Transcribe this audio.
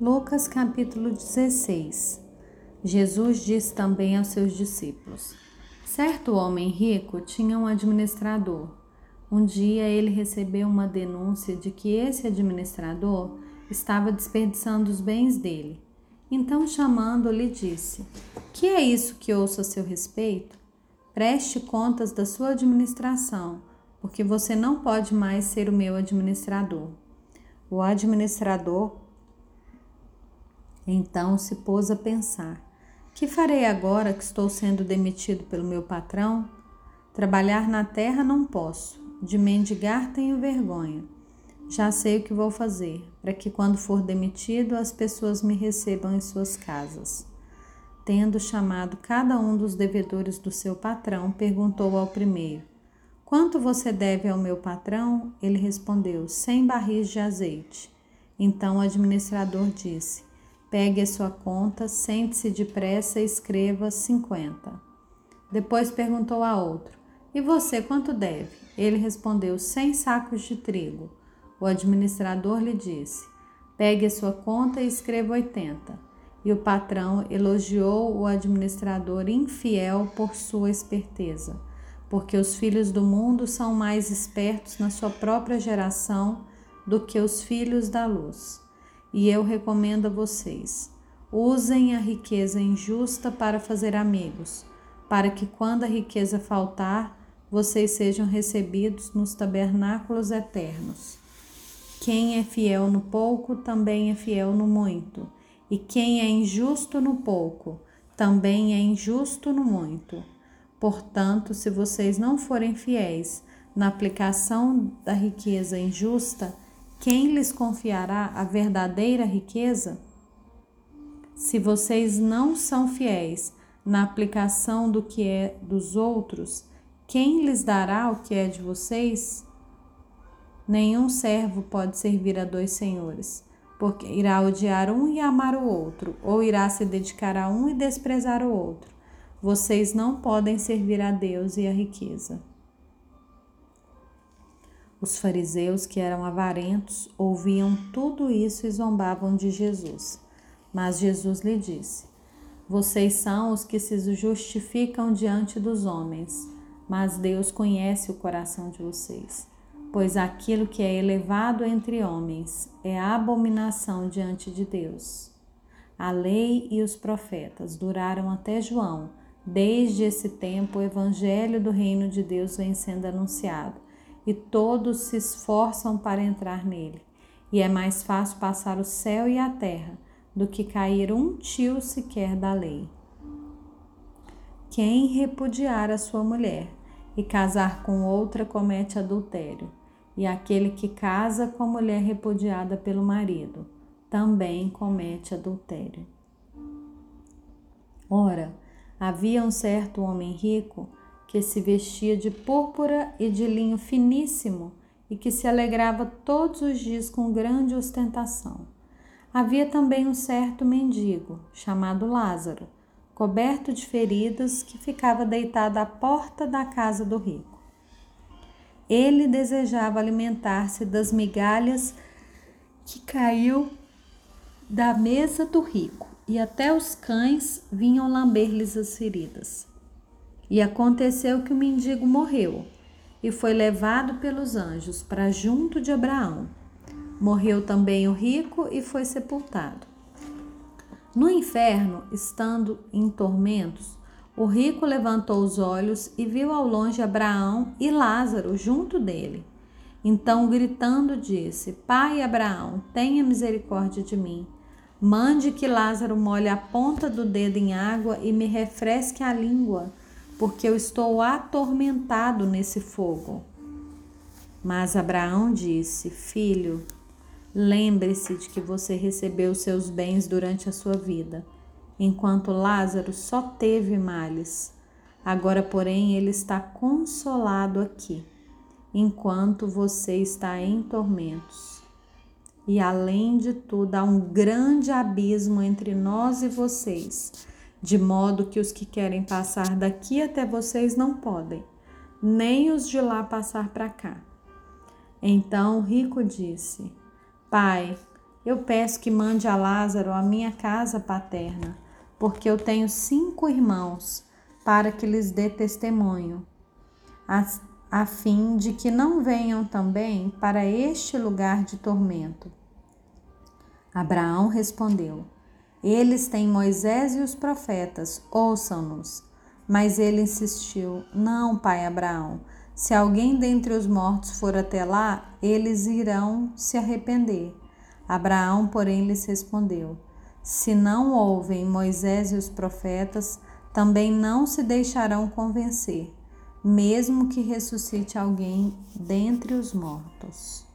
Lucas capítulo 16 Jesus disse também aos seus discípulos: Certo homem rico tinha um administrador. Um dia ele recebeu uma denúncia de que esse administrador estava desperdiçando os bens dele. Então, chamando-lhe, disse: Que é isso que ouço a seu respeito? Preste contas da sua administração, porque você não pode mais ser o meu administrador. O administrador então se pôs a pensar: Que farei agora que estou sendo demitido pelo meu patrão? Trabalhar na terra não posso, de mendigar tenho vergonha. Já sei o que vou fazer, para que quando for demitido as pessoas me recebam em suas casas. Tendo chamado cada um dos devedores do seu patrão, perguntou ao primeiro: Quanto você deve ao meu patrão? Ele respondeu: Cem barris de azeite. Então o administrador disse: Pegue a sua conta, sente-se depressa e escreva 50. Depois perguntou a outro: E você quanto deve? Ele respondeu: 100 sacos de trigo. O administrador lhe disse: Pegue a sua conta e escreva 80. E o patrão elogiou o administrador infiel por sua esperteza, porque os filhos do mundo são mais espertos na sua própria geração do que os filhos da luz. E eu recomendo a vocês: usem a riqueza injusta para fazer amigos, para que quando a riqueza faltar, vocês sejam recebidos nos tabernáculos eternos. Quem é fiel no pouco também é fiel no muito, e quem é injusto no pouco também é injusto no muito. Portanto, se vocês não forem fiéis na aplicação da riqueza injusta, quem lhes confiará a verdadeira riqueza? Se vocês não são fiéis na aplicação do que é dos outros, quem lhes dará o que é de vocês? Nenhum servo pode servir a dois senhores, porque irá odiar um e amar o outro, ou irá se dedicar a um e desprezar o outro. Vocês não podem servir a Deus e a riqueza. Os fariseus, que eram avarentos, ouviam tudo isso e zombavam de Jesus. Mas Jesus lhe disse: Vocês são os que se justificam diante dos homens, mas Deus conhece o coração de vocês. Pois aquilo que é elevado entre homens é abominação diante de Deus. A lei e os profetas duraram até João. Desde esse tempo, o evangelho do reino de Deus vem sendo anunciado e todos se esforçam para entrar nele. E é mais fácil passar o céu e a terra do que cair um tio sequer da lei. Quem repudiar a sua mulher e casar com outra comete adultério, e aquele que casa com a mulher repudiada pelo marido também comete adultério. Ora, havia um certo homem rico que se vestia de púrpura e de linho finíssimo e que se alegrava todos os dias com grande ostentação. Havia também um certo mendigo, chamado Lázaro, coberto de feridas, que ficava deitado à porta da casa do rico. Ele desejava alimentar-se das migalhas que caiu da mesa do rico, e até os cães vinham lamber-lhes as feridas. E aconteceu que o mendigo morreu e foi levado pelos anjos para junto de Abraão. Morreu também o rico e foi sepultado. No inferno, estando em tormentos, o rico levantou os olhos e viu ao longe Abraão e Lázaro junto dele. Então, gritando, disse: Pai Abraão, tenha misericórdia de mim. Mande que Lázaro molhe a ponta do dedo em água e me refresque a língua porque eu estou atormentado nesse fogo. Mas Abraão disse: Filho, lembre-se de que você recebeu seus bens durante a sua vida, enquanto Lázaro só teve males. Agora, porém, ele está consolado aqui, enquanto você está em tormentos. E além de tudo, há um grande abismo entre nós e vocês de modo que os que querem passar daqui até vocês não podem, nem os de lá passar para cá. Então o rico disse: Pai, Eu peço que mande a Lázaro à minha casa paterna, porque eu tenho cinco irmãos, para que lhes dê testemunho, a, a fim de que não venham também para este lugar de tormento. Abraão respondeu: Eles têm Moisés e os profetas, ouçam-nos. Mas ele insistiu: Não, pai Abraão, se alguém dentre os mortos for até lá, eles irão se arrepender. Abraão, porém, lhes respondeu: Se não ouvem Moisés e os profetas, também não se deixarão convencer, mesmo que ressuscite alguém dentre os mortos.